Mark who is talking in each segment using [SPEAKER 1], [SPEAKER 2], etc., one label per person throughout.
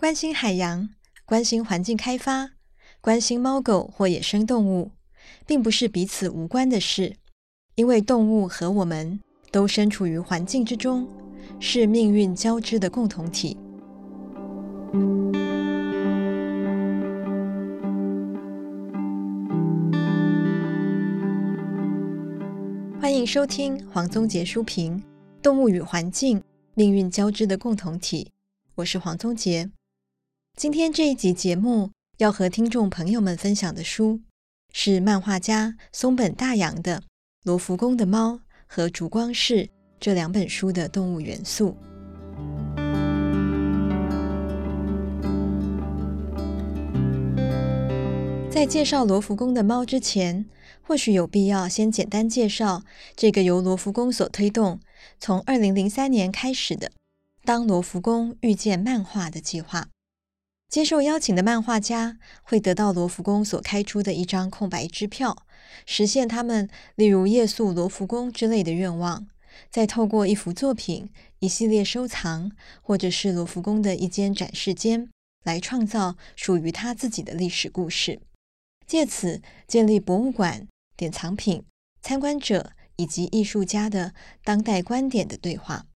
[SPEAKER 1] 关心海洋、关心环境开发、关心猫狗或野生动物，并不是彼此无关的事，因为动物和我们都身处于环境之中，是命运交织的共同体。欢迎收听黄宗杰书评《动物与环境：命运交织的共同体》，我是黄宗杰。今天这一集节目要和听众朋友们分享的书，是漫画家松本大洋的《罗浮宫的猫》和《烛光室》这两本书的动物元素。在介绍罗浮宫的猫之前，或许有必要先简单介绍这个由罗浮宫所推动、从二零零三年开始的“当罗浮宫遇见漫画”的计划。接受邀请的漫画家会得到罗浮宫所开出的一张空白支票，实现他们例如夜宿罗浮宫之类的愿望，再透过一幅作品、一系列收藏，或者是罗浮宫的一间展示间，来创造属于他自己的历史故事。借此建立博物馆、典藏品、参观者以及艺术家的当代观点的对话。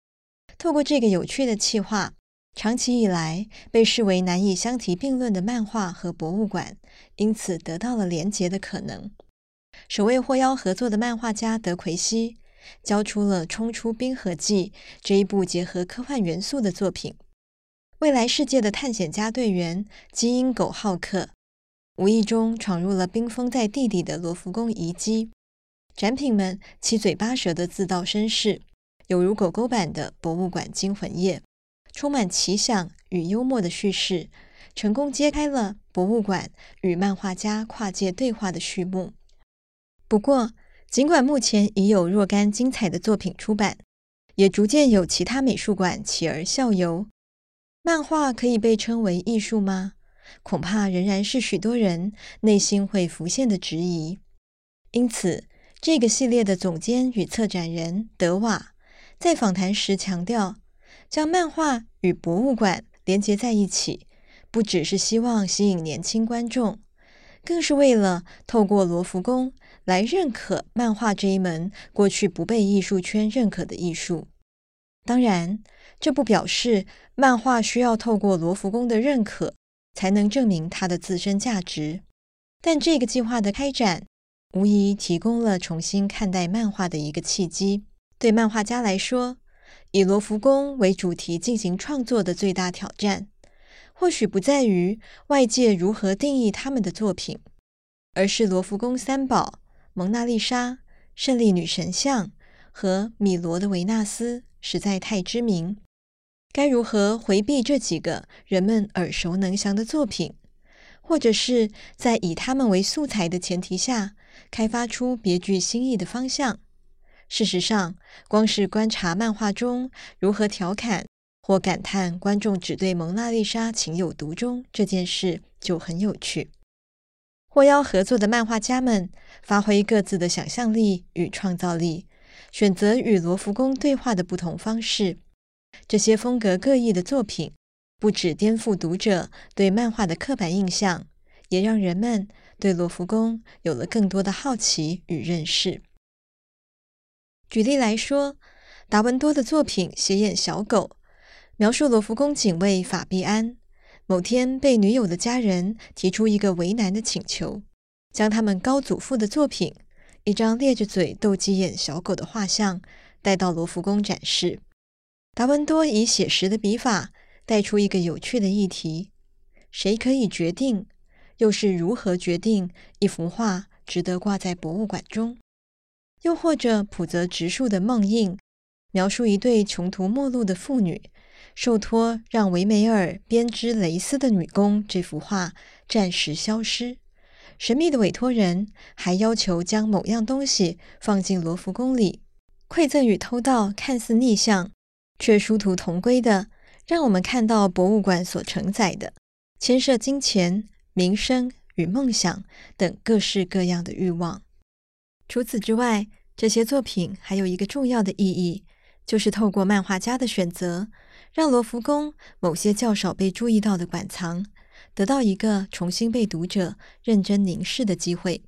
[SPEAKER 1] 透过这个有趣的企划，长期以来被视为难以相提并论的漫画和博物馆，因此得到了连结的可能。首位获邀合作的漫画家德奎西，交出了《冲出冰河纪》这一部结合科幻元素的作品。未来世界的探险家队员基因狗浩克。无意中闯入了冰封在地底的罗浮宫遗迹，展品们七嘴八舌的自道身世，犹如狗狗版的博物馆惊魂夜，充满奇想与幽默的叙事，成功揭开了博物馆与漫画家跨界对话的序幕。不过，尽管目前已有若干精彩的作品出版，也逐渐有其他美术馆起而效尤，漫画可以被称为艺术吗？恐怕仍然是许多人内心会浮现的质疑。因此，这个系列的总监与策展人德瓦在访谈时强调，将漫画与博物馆连接在一起，不只是希望吸引年轻观众，更是为了透过罗浮宫来认可漫画这一门过去不被艺术圈认可的艺术。当然，这不表示漫画需要透过罗浮宫的认可。才能证明它的自身价值，但这个计划的开展，无疑提供了重新看待漫画的一个契机。对漫画家来说，以罗浮宫为主题进行创作的最大挑战，或许不在于外界如何定义他们的作品，而是罗浮宫三宝——蒙娜丽莎、胜利女神像和米罗的维纳斯实在太知名。该如何回避这几个人们耳熟能详的作品，或者是在以他们为素材的前提下，开发出别具新意的方向？事实上，光是观察漫画中如何调侃或感叹观众只对蒙娜丽莎情有独钟这件事就很有趣。获邀合作的漫画家们发挥各自的想象力与创造力，选择与罗浮宫对话的不同方式。这些风格各异的作品，不只颠覆读者对漫画的刻板印象，也让人们对罗浮宫有了更多的好奇与认识。举例来说，达文多的作品《斜眼小狗》，描述罗浮宫警卫法必安某天被女友的家人提出一个为难的请求，将他们高祖父的作品——一张咧着嘴、斗鸡眼小狗的画像带到罗浮宫展示。达文多以写实的笔法带出一个有趣的议题：谁可以决定，又是如何决定一幅画值得挂在博物馆中？又或者普泽直树的《梦印》，描述一对穷途末路的妇女，受托让维梅尔编织蕾丝的女工这幅画暂时消失。神秘的委托人还要求将某样东西放进罗浮宫里，馈赠与偷盗看似逆向。却殊途同归的，让我们看到博物馆所承载的牵涉金钱、名声与梦想等各式各样的欲望。除此之外，这些作品还有一个重要的意义，就是透过漫画家的选择，让罗浮宫某些较少被注意到的馆藏得到一个重新被读者认真凝视的机会。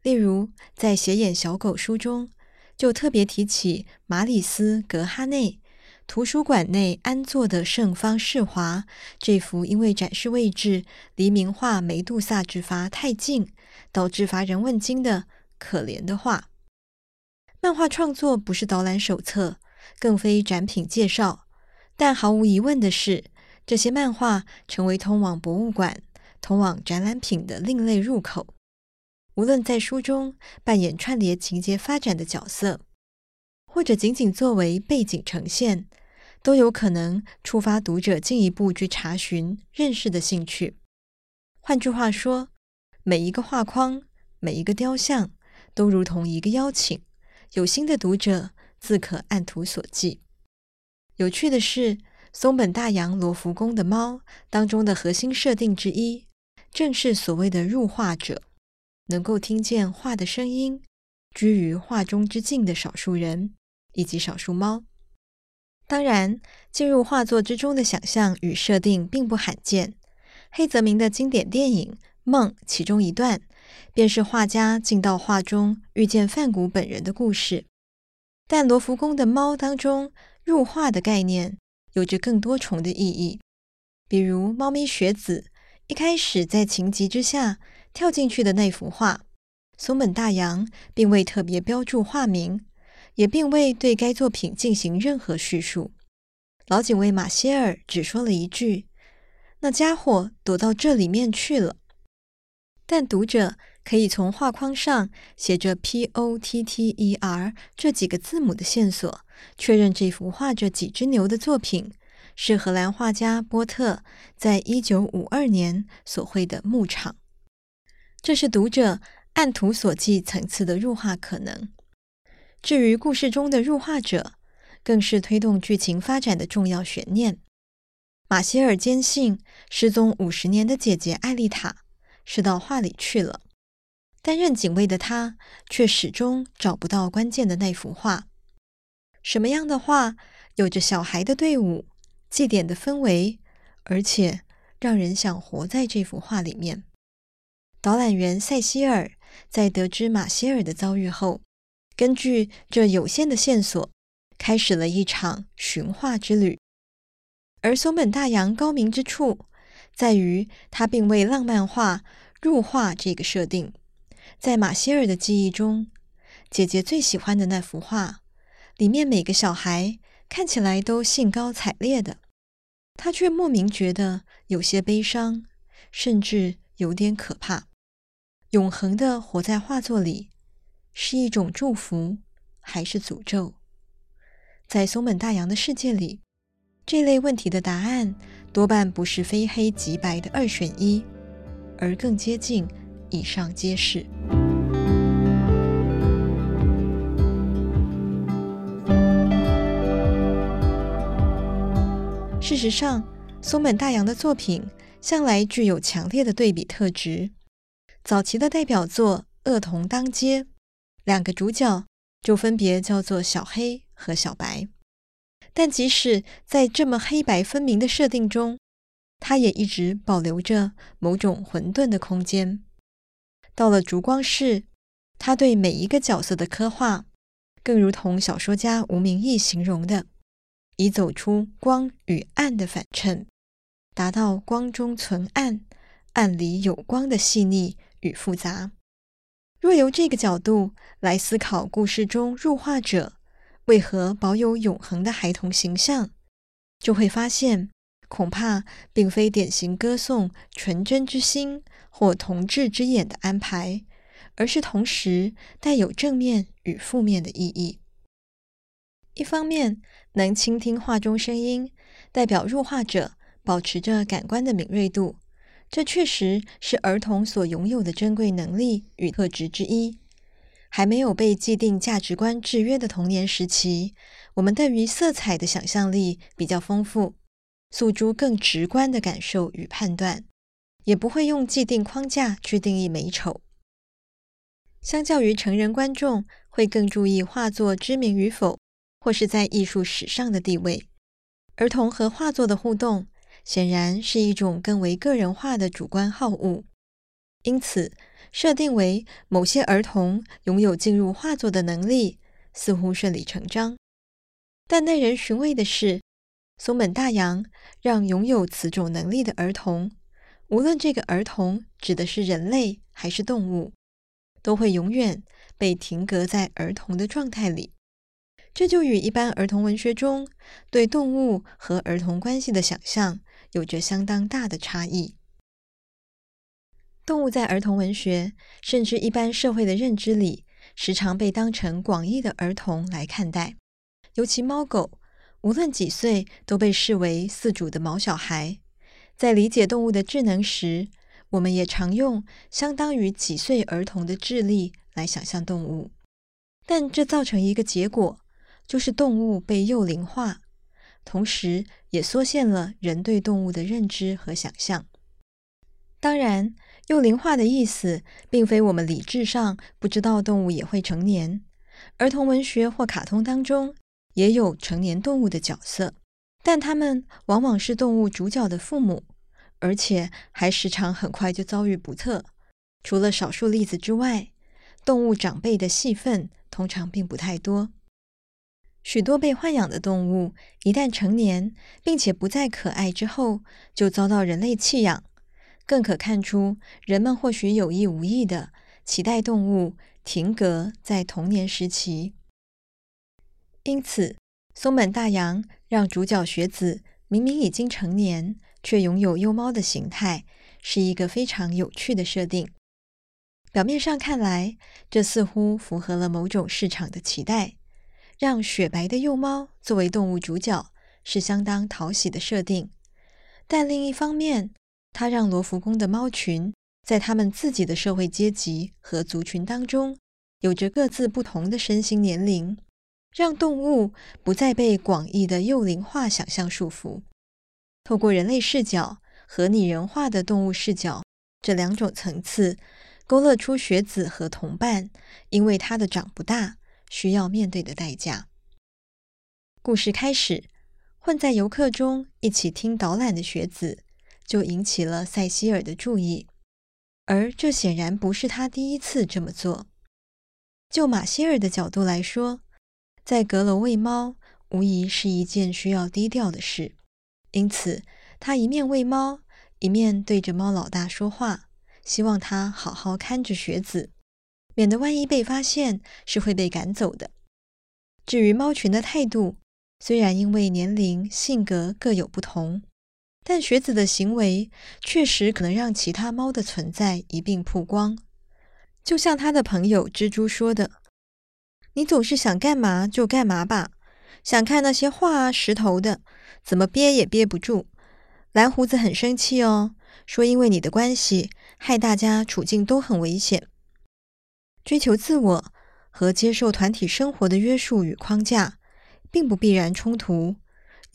[SPEAKER 1] 例如，在《斜眼小狗》书中，就特别提起马里斯·格哈内图书馆内安坐的圣方士华这幅因为展示位置离名画《梅杜萨之筏》太近，导致乏人问津的可怜的画。漫画创作不是导览手册，更非展品介绍，但毫无疑问的是，这些漫画成为通往博物馆、通往展览品的另类入口。无论在书中扮演串联情节发展的角色，或者仅仅作为背景呈现，都有可能触发读者进一步去查询、认识的兴趣。换句话说，每一个画框、每一个雕像，都如同一个邀请，有心的读者自可按图索骥。有趣的是，松本大洋罗浮宫的猫当中的核心设定之一，正是所谓的入画者。能够听见画的声音，居于画中之境的少数人，以及少数猫。当然，进入画作之中的想象与设定并不罕见。黑泽明的经典电影《梦》其中一段，便是画家进到画中遇见梵谷本人的故事。但罗浮宫的猫当中，入画的概念有着更多重的意义，比如猫咪雪子一开始在情急之下。跳进去的那幅画，松本大洋并未特别标注画名，也并未对该作品进行任何叙述。老警卫马歇尔只说了一句：“那家伙躲到这里面去了。”但读者可以从画框上写着 “P O T T E R” 这几个字母的线索，确认这幅画着几只牛的作品是荷兰画家波特在一九五二年所绘的牧场。这是读者按图索骥层次的入画可能。至于故事中的入画者，更是推动剧情发展的重要悬念。马歇尔坚信失踪五十年的姐姐艾丽塔是到画里去了，担任警卫的他却始终找不到关键的那幅画。什么样的画有着小孩的队伍、祭典的氛围，而且让人想活在这幅画里面？导览员塞西尔在得知马歇尔的遭遇后，根据这有限的线索，开始了一场寻画之旅。而松本大洋高明之处，在于他并未浪漫化入画这个设定。在马歇尔的记忆中，姐姐最喜欢的那幅画，里面每个小孩看起来都兴高采烈的，他却莫名觉得有些悲伤，甚至有点可怕。永恒的活在画作里，是一种祝福还是诅咒？在松本大洋的世界里，这类问题的答案多半不是非黑即白的二选一，而更接近以上皆是。事实上，松本大洋的作品向来具有强烈的对比特质。早期的代表作《恶童当街》，两个主角就分别叫做小黑和小白。但即使在这么黑白分明的设定中，他也一直保留着某种混沌的空间。到了烛光室，他对每一个角色的刻画，更如同小说家吴明益形容的，以走出光与暗的反衬，达到光中存暗，暗里有光的细腻。与复杂。若由这个角度来思考故事中入画者为何保有永恒的孩童形象，就会发现，恐怕并非典型歌颂纯真之心或童稚之眼的安排，而是同时带有正面与负面的意义。一方面，能倾听画中声音，代表入画者保持着感官的敏锐度。这确实是儿童所拥有的珍贵能力与特质之一。还没有被既定价值观制约的童年时期，我们对于色彩的想象力比较丰富，诉诸更直观的感受与判断，也不会用既定框架去定义美丑。相较于成人观众，会更注意画作知名与否，或是在艺术史上的地位。儿童和画作的互动显然是一种更为个人化的主观好恶，因此设定为某些儿童拥有进入画作的能力，似乎顺理成章。但耐人寻味的是，松本大洋让拥有此种能力的儿童，无论这个儿童指的是人类还是动物，都会永远被停格在儿童的状态里。这就与一般儿童文学中对动物和儿童关系的想象有着相当大的差异。动物在儿童文学甚至一般社会的认知里，时常被当成广义的儿童来看待，尤其猫狗。无论几岁，都被视为饲主的毛小孩。在理解动物的智能时，我们也常用相当于几岁儿童的智力来想象动物。但这造成一个结果，就是动物被幼龄化，同时也缩限了人对动物的认知和想象。当然，幼龄化的意思，并非我们理智上不知道动物也会成年。儿童文学或卡通当中，也有成年动物的角色，但他们往往是动物主角的父母，而且还时常很快就遭遇不测。除了少数例子之外，动物长辈的戏份通常并不太多。许多被豢养的动物一旦成年，并且不再可爱之后，就遭到人类弃养，更可看出人们或许有意无意的期待动物停格在童年时期。因此，松本大洋让主角雪子明明已经成年，却拥有幼猫的形态，是一个非常有趣的设定。表面上看来，这似乎符合了某种市场的期待，让雪白的幼猫作为动物主角是相当讨喜的设定。但另一方面，它让罗浮宫的猫群在他们自己的社会阶级和族群当中，有着各自不同的身心年龄。让动物不再被广义的幼龄化想象束缚，透过人类视角和拟人化的动物视角这两种层次，勾勒出学子和同伴因为他的长不大需要面对的代价。故事开始，混在游客中一起听导览的学子就引起了塞西尔的注意，而这显然不是他第一次这么做。就马歇尔的角度来说，在阁楼喂猫，无疑是一件需要低调的事，因此他一面喂猫，一面对着猫老大说话，希望他好好看着雪子，免得万一被发现是会被赶走的。至于猫群的态度，虽然因为年龄、性格各有不同，但雪子的行为确实可能让其他猫的存在一并曝光，就像他的朋友蜘蛛说的。你总是想干嘛就干嘛吧，想看那些画啊、石头的，怎么憋也憋不住。蓝胡子很生气哦，说因为你的关系，害大家处境都很危险。追求自我和接受团体生活的约束与框架，并不必然冲突，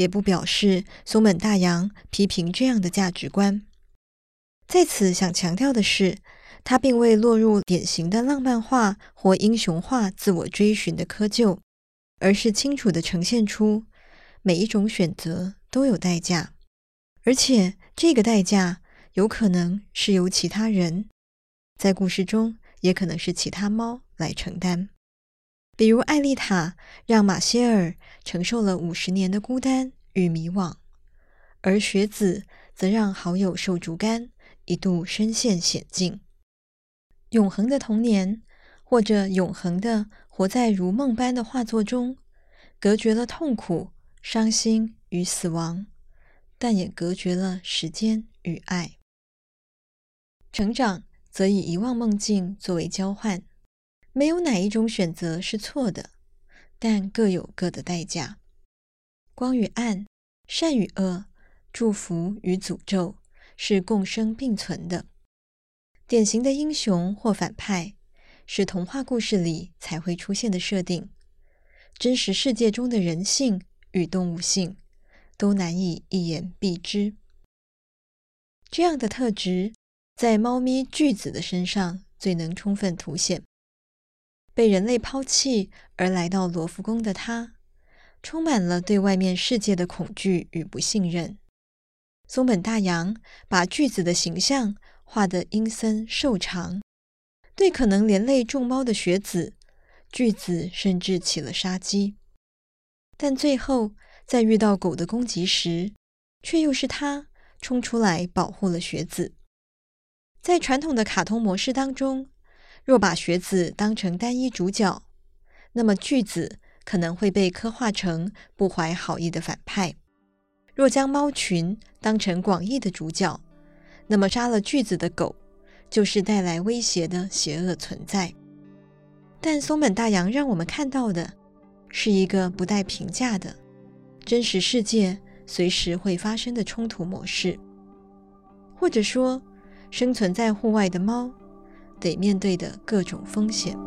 [SPEAKER 1] 也不表示松本大洋批评这样的价值观。在此想强调的是。他并未落入典型的浪漫化或英雄化自我追寻的窠臼，而是清楚地呈现出每一种选择都有代价，而且这个代价有可能是由其他人，在故事中也可能是其他猫来承担。比如艾丽塔让马歇尔承受了五十年的孤单与迷惘，而雪子则让好友受竹竿一度身陷险境。永恒的童年，或者永恒的活在如梦般的画作中，隔绝了痛苦、伤心与死亡，但也隔绝了时间与爱。成长则以遗忘梦境作为交换，没有哪一种选择是错的，但各有各的代价。光与暗，善与恶，祝福与诅咒，是共生并存的。典型的英雄或反派，是童话故事里才会出现的设定。真实世界中的人性与动物性，都难以一言蔽之。这样的特质，在猫咪巨子的身上最能充分凸显。被人类抛弃而来到罗浮宫的他，充满了对外面世界的恐惧与不信任。松本大洋把巨子的形象画得阴森瘦长，对可能连累众猫的雪子，巨子甚至起了杀机。但最后，在遇到狗的攻击时，却又是他冲出来保护了雪子。在传统的卡通模式当中，若把学子当成单一主角，那么巨子可能会被刻画成不怀好意的反派。若将猫群当成广义的主角，那么杀了巨子的狗就是带来威胁的邪恶存在。但松本大洋让我们看到的是一个不带评价的真实世界随时会发生的冲突模式，或者说生存在户外的猫得面对的各种风险。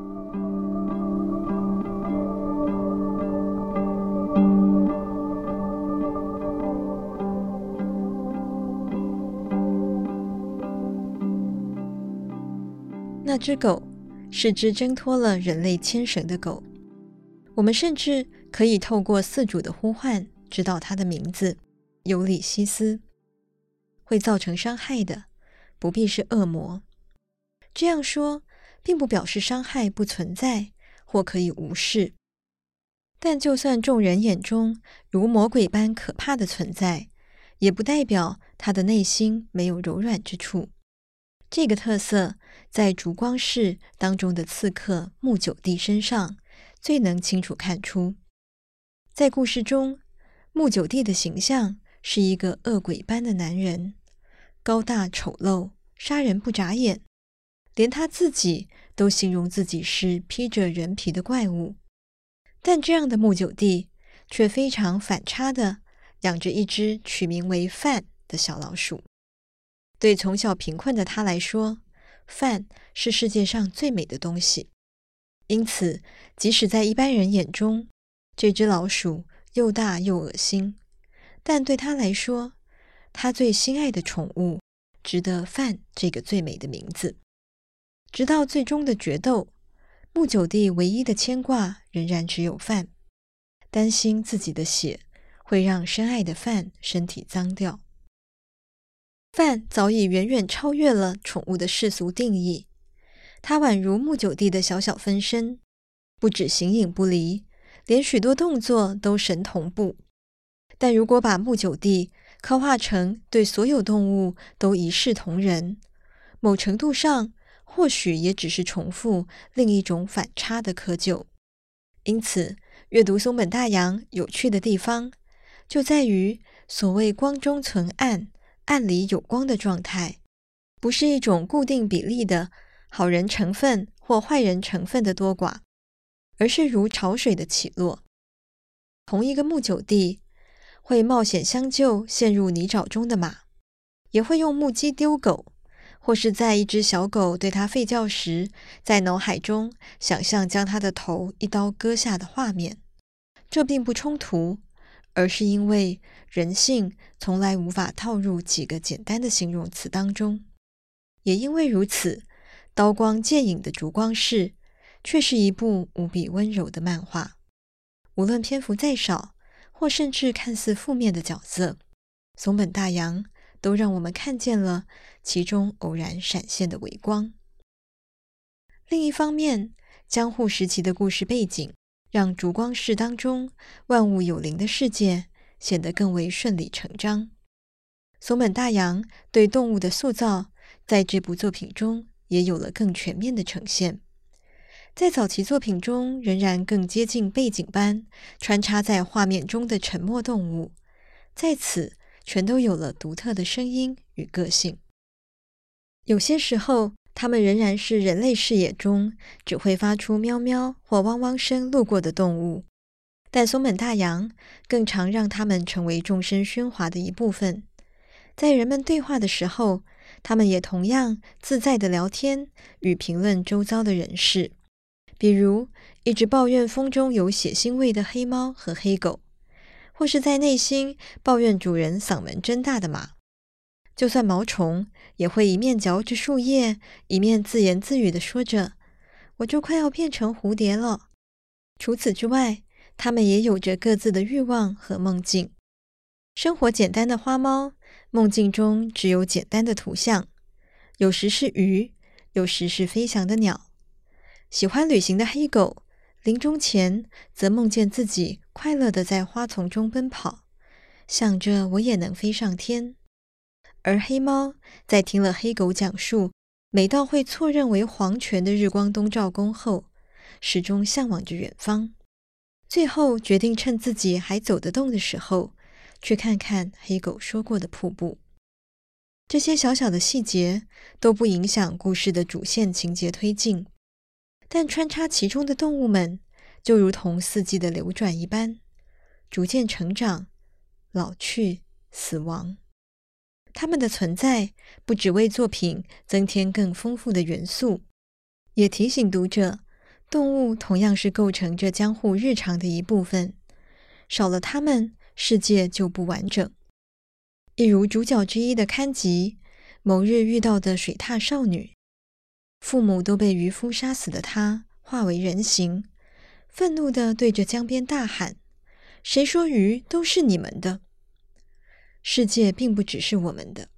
[SPEAKER 1] 那只狗是只挣脱了人类牵绳的狗，我们甚至可以透过饲主的呼唤知道它的名字——尤里西斯。会造成伤害的不必是恶魔。这样说并不表示伤害不存在或可以无视，但就算众人眼中如魔鬼般可怕的存在，也不代表他的内心没有柔软之处。这个特色在烛光室当中的刺客木九弟身上最能清楚看出。在故事中，木九弟的形象是一个恶鬼般的男人，高大丑陋，杀人不眨眼，连他自己都形容自己是披着人皮的怪物。但这样的木九地却非常反差的养着一只取名为饭的小老鼠。对从小贫困的他来说，饭是世界上最美的东西。因此，即使在一般人眼中，这只老鼠又大又恶心，但对他来说，他最心爱的宠物值得“饭”这个最美的名字。直到最终的决斗，木久地唯一的牵挂仍然只有饭，担心自己的血会让深爱的饭身体脏掉。饭早已远远超越了宠物的世俗定义，它宛如木久地的小小分身，不止形影不离，连许多动作都神同步。但如果把木久地刻画成对所有动物都一视同仁，某程度上或许也只是重复另一种反差的窠臼。因此，阅读松本大洋有趣的地方，就在于所谓光中存暗。暗里有光的状态，不是一种固定比例的好人成分或坏人成分的多寡，而是如潮水的起落。同一个木九地会冒险相救陷入泥沼中的马，也会用木屐丢狗，或是在一只小狗对他吠叫时，在脑海中想象将他的头一刀割下的画面。这并不冲突。而是因为人性从来无法套入几个简单的形容词当中，也因为如此，刀光剑影的烛光室却是一部无比温柔的漫画。无论篇幅再少，或甚至看似负面的角色，松本大洋都让我们看见了其中偶然闪现的微光。另一方面，江户时期的故事背景。让烛光室当中万物有灵的世界显得更为顺理成章。松本大洋对动物的塑造，在这部作品中也有了更全面的呈现。在早期作品中，仍然更接近背景般穿插在画面中的沉默动物，在此全都有了独特的声音与个性。有些时候，它们仍然是人类视野中只会发出喵喵或汪汪声路过的动物，但松本大洋更常让它们成为众声喧哗的一部分。在人们对话的时候，它们也同样自在地聊天与评论周遭的人事，比如一直抱怨风中有血腥味的黑猫和黑狗，或是在内心抱怨主人嗓门真大的马。就算毛虫也会一面嚼着树叶，一面自言自语地说着：“我就快要变成蝴蝶了。”除此之外，它们也有着各自的欲望和梦境。生活简单的花猫，梦境中只有简单的图像，有时是鱼，有时是飞翔的鸟。喜欢旅行的黑狗，临终前则梦见自己快乐地在花丛中奔跑，想着我也能飞上天。而黑猫在听了黑狗讲述美到会错认为黄泉的日光东照宫后，始终向往着远方，最后决定趁自己还走得动的时候，去看看黑狗说过的瀑布。这些小小的细节都不影响故事的主线情节推进，但穿插其中的动物们，就如同四季的流转一般，逐渐成长、老去、死亡。它们的存在不只为作品增添更丰富的元素，也提醒读者，动物同样是构成这江户日常的一部分。少了它们，世界就不完整。一如主角之一的勘吉，某日遇到的水獭少女，父母都被渔夫杀死的他，化为人形，愤怒地对着江边大喊：“谁说鱼都是你们的？”世界并不只是我们的，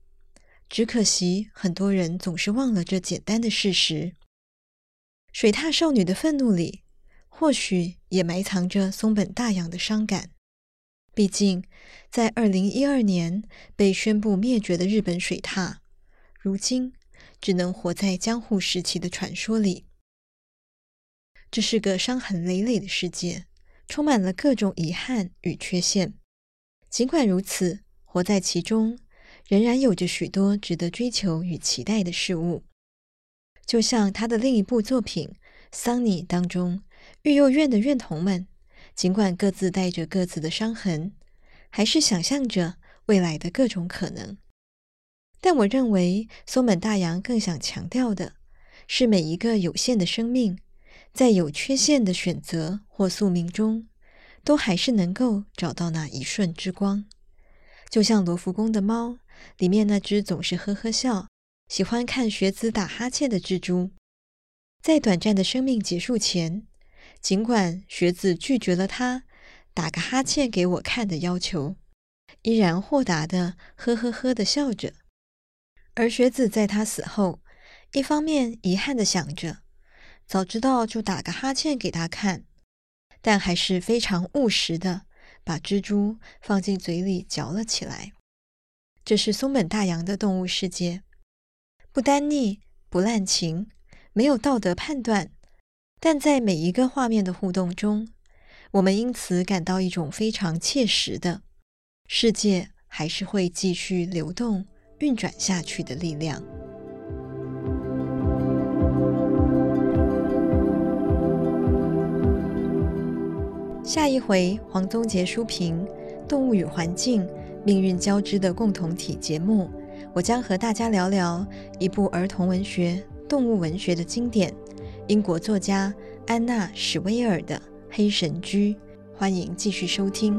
[SPEAKER 1] 只可惜很多人总是忘了这简单的事实。水獭少女的愤怒里，或许也埋藏着松本大洋的伤感。毕竟，在二零一二年被宣布灭绝的日本水獭，如今只能活在江户时期的传说里。这是个伤痕累累的世界，充满了各种遗憾与缺陷。尽管如此，活在其中，仍然有着许多值得追求与期待的事物。就像他的另一部作品《桑尼》当中，育幼院的院童们，尽管各自带着各自的伤痕，还是想象着未来的各种可能。但我认为，松本大洋更想强调的是，每一个有限的生命，在有缺陷的选择或宿命中，都还是能够找到那一瞬之光。就像罗浮宫的猫里面那只总是呵呵笑、喜欢看学子打哈欠的蜘蛛，在短暂的生命结束前，尽管学子拒绝了他打个哈欠给我看的要求，依然豁达的呵呵呵的笑着。而学子在他死后，一方面遗憾的想着，早知道就打个哈欠给他看，但还是非常务实的。把蜘蛛放进嘴里嚼了起来。这是松本大洋的动物世界，不单逆，不滥情，没有道德判断，但在每一个画面的互动中，我们因此感到一种非常切实的世界还是会继续流动、运转下去的力量。下一回，黄宗杰书评《动物与环境：命运交织的共同体》节目，我将和大家聊聊一部儿童文学、动物文学的经典——英国作家安娜·史威尔的《黑神居》。欢迎继续收听。